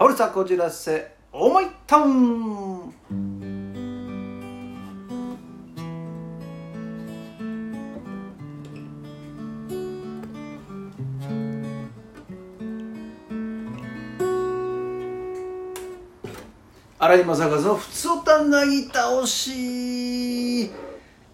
ホルサこじらせ思いタウン。荒井正和の「ふつおたなぎ倒し」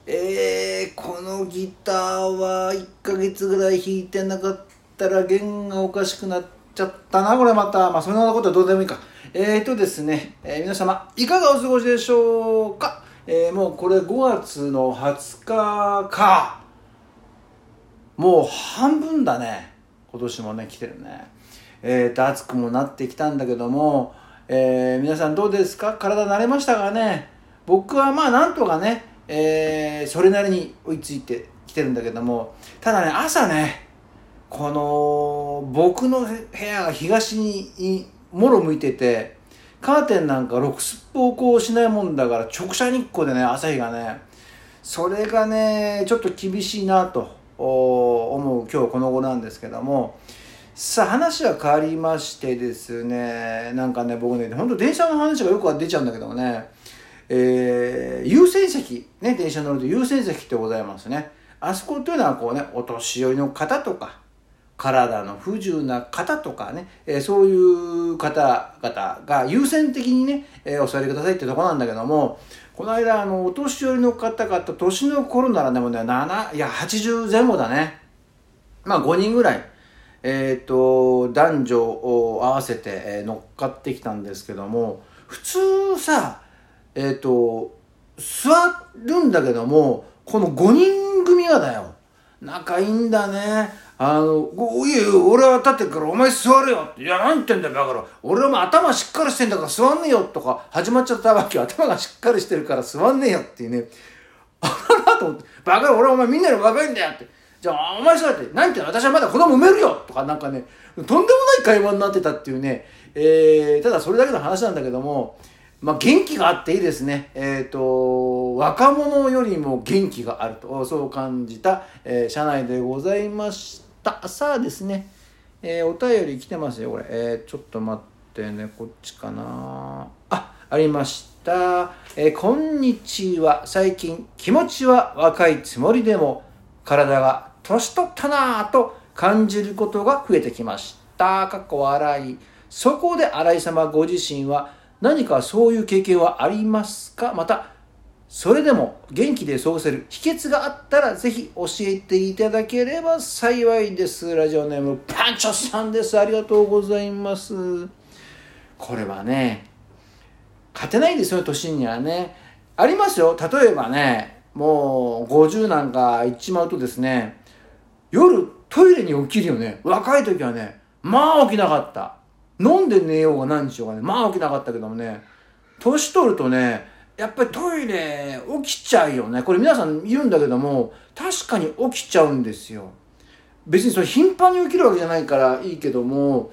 えー、このギターは1ヶ月ぐらい弾いてなかったら弦がおかしくなっちゃったなこれまた。まあそんなことはどうでもいいか。えーとですね、えー皆様いかがお過ごしでしょうか、えーもうこれ5月の20日か。もう半分だね。今年もね来てるね。えーと暑くもなってきたんだけども、えー皆さんどうですか？体慣れましたかね？僕はまあなんとかね、えーそれなりに追いついてきてるんだけどもただね朝ねこの僕の部屋が東にもろ向いててカーテンなんかろくすっぽこうしないもんだから直射日光でね朝日がねそれがねちょっと厳しいなと思う今日この頃なんですけども。さあ話は変わりましてですねなんかね僕ね本当電車の話がよく出ちゃうんだけどもねえー優先席ね電車乗ると優先席ってございますね。あそこっていうのはこうねお年寄りの方とか体の不自由な方とかね、えーそういう方々が優先的にね、えーお座りくださいってとこなんだけども、この間、あの、お年寄りの方々、年の頃ならでもね、7、いや、80前後だね。まあ、5人ぐらい、えっ、と、男女を合わせて、えー乗っかってきたんですけども、普通さ、えっ、と、座るんだけども、この5人組がだよ。仲いいんだね。あの、ごいやいや俺は立ってるからお前座れよ。いや、何言ってんだよ、バカろ。俺も頭しっかりしてんだから座んねえよとか始まっちゃったわけよ。頭がしっかりしてるから座んねえよっていうね。あららと思って、バカ、俺お前みんなより若いんだよって。じゃあ、お前そうやって、何言ってんの？私はまだ子供産めるよとかなんかね、とんでもない会話になってたっていうね、えー、ただそれだけの話なんだけども、まあ、元気があっていいですね。えっ、と、若者よりも元気があると、そう感じた、えー車内でございました。たさあですね、えーお便り来てますよ、これ。えーちょっと待ってね、こっちかな。あ、ありました。えーこんにちは。最近、気持ちは若いつもりでも、体が年取ったなぁと感じることが増えてきました。かっこ笑い。そこで新井様ご自身は何かそういう経験はありますか？また、それでも元気で過ごせる秘訣があったらぜひ教えていただければ幸いです。ラジオネームパンチョさんです。ありがとうございます。これはね、勝てないですよ、年にはね。ありますよ。例えばね、もう50なんか行っちまうとですね、夜トイレに起きるよね。若い時はね、まあ起きなかった。飲んで寝ようが何しようがね、まあ起きなかったけどもね、年取るとね、やっぱりトイレ起きちゃうよね。これ皆さん言うんだけども、確かに起きちゃうんですよ。別にそれ頻繁に起きるわけじゃないからいいけども、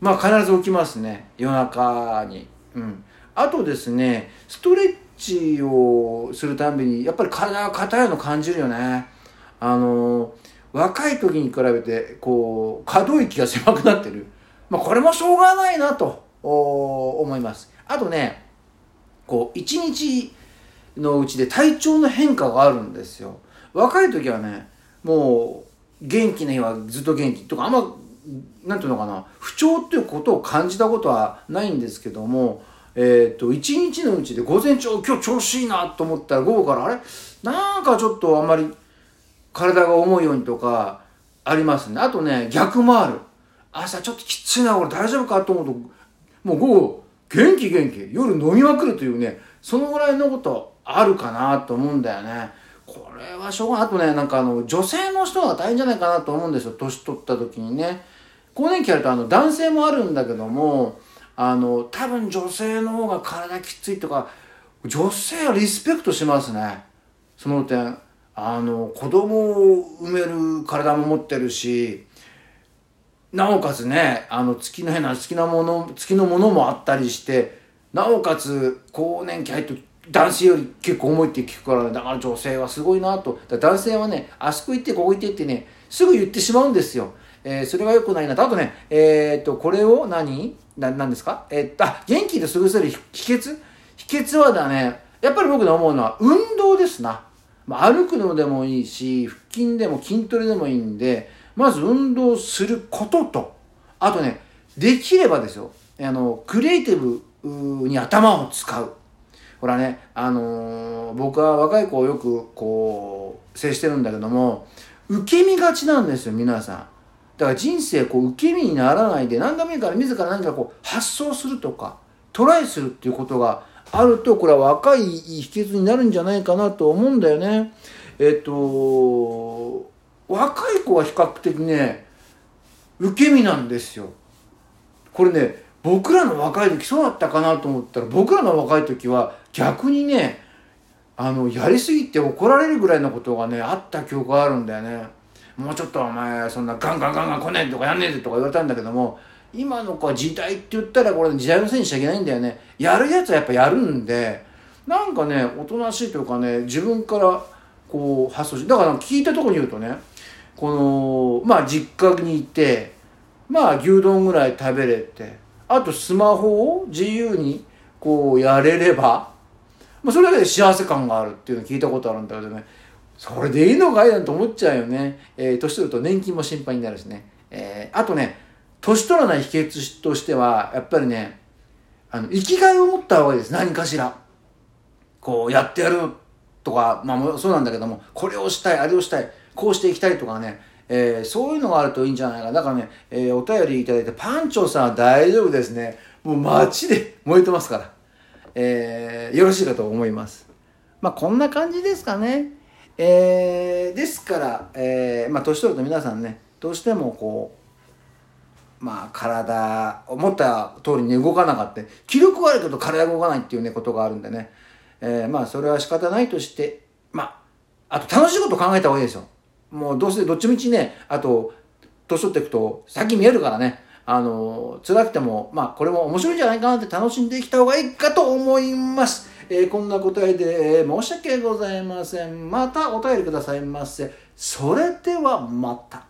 まあ必ず起きますね。夜中に。うん。あとですね、ストレッチをするたびに、やっぱり体が硬いの感じるよね。あの、若い時に比べて、こう、可動域が狭くなってる。まあこれもしょうがないなとお思います。あとね、こう、一日のうちで体調の変化があるんですよ。若い時はね、もう、元気な日はずっと元気とか、あんま、なんていうのかな、不調っていうことを感じたことはないんですけども、えっ、と、一日のうちで午前中、今日調子いいなと思ったら午後から、あれ？なんかちょっとあんまり体が重いようにとか、ありますね。あとね、逆もある。朝ちょっときついな、俺大丈夫かと思うと、もう午後、元気元気。夜飲みまくるというね、そのぐらいのことあるかなと思うんだよね。これはしょうがない。あとね、なんかあの、女性の人が大変じゃないかなと思うんですよ。年取った時にね。更年期やるとあの、男性もあるんだけども、あの、多分女性の方が体きついとか、女性はリスペクトしますね。その点。あの、子供を産める体も持ってるし、なおかつね、あの、月の変な、月のもの、月のものもあったりして、なおかつ、更年期入って、男性より結構重いって聞くから、ね、だから女性はすごいなと。男性はね、あそこ行って、ここ行ってってね、すぐ言ってしまうんですよ。えー、それが良くないなと。あとね、えっ、と、これを何？な、なんですか？えっと、あ、元気で過ごせる秘訣？秘訣はだね、やっぱり僕の思うのは運動ですな。まあ、歩くのでもいいし、腹筋でも筋トレでもいいんで、まず運動することと、あとね、できればですよ、あの、クリエイティブに頭を使う。ほらね、あのー、僕は若い子をよくこう、接してるんだけども、受け身がちなんですよ、皆さん。だから人生こう受け身にならないで何でもいいから自ら何かこう発想するとかトライするっていうことがあるとこれは若い秘訣になるんじゃないかなと思うんだよね。えっと若い子は比較的ね受け身なんですよ。これね僕らの若い時そうだったかなと思ったら僕らの若い時は逆にねあのやりすぎて怒られるぐらいのことがねあった記憶があるんだよね。もうちょっとお前そんなガンガンガンガン来ねえとかやんねえでとか言われたんだけども今の子は時代って言ったらこれ時代のせいにしちゃいけないんだよねやるやつはやっぱやるんでなんかねおとなしいというかね自分からこう発想してだから聞いたとこに言うとねこのまあ実家にいてまあ牛丼ぐらい食べれてあとスマホを自由にこうやれれば、まあ、それだけで幸せ感があるっていうのを聞いたことあるんだけどねそれでいいのかいなんて思っちゃうよね。えー、年取ると年金も心配になるしね。えー、あとね、年取らない秘訣としては、やっぱりね、あの、生きがいを持った方がいいです。何かしら。こう、やってやるとか、まあ、そうなんだけども、これをしたい、あれをしたい、こうしていきたいとかね、えー、そういうのがあるといいんじゃないかな。だからね、えー、お便りいただいて、パンチョさんは大丈夫ですね。もう街で燃えてますから。えー、よろしいかと思います。まあ、こんな感じですかね。えー、ですから、えー、まあ、年取ると皆さんね、どうしてもこう、まあ、体、思った通りに動かなかった。気力はあるけど体動かないっていうね、ことがあるんでね。えー、まあ、それは仕方ないとして、まあ、あと楽しいこと考えた方がいいですよ。もう、どうせ、どっちみちね、あと、年取っていくと、先見えるからね、あの、辛くても、まあ、これも面白いんじゃないかなって楽しんできた方がいいかと思います。えー、こんな答えで、え、申し訳ございません。またお便りくださいませ。それではまた。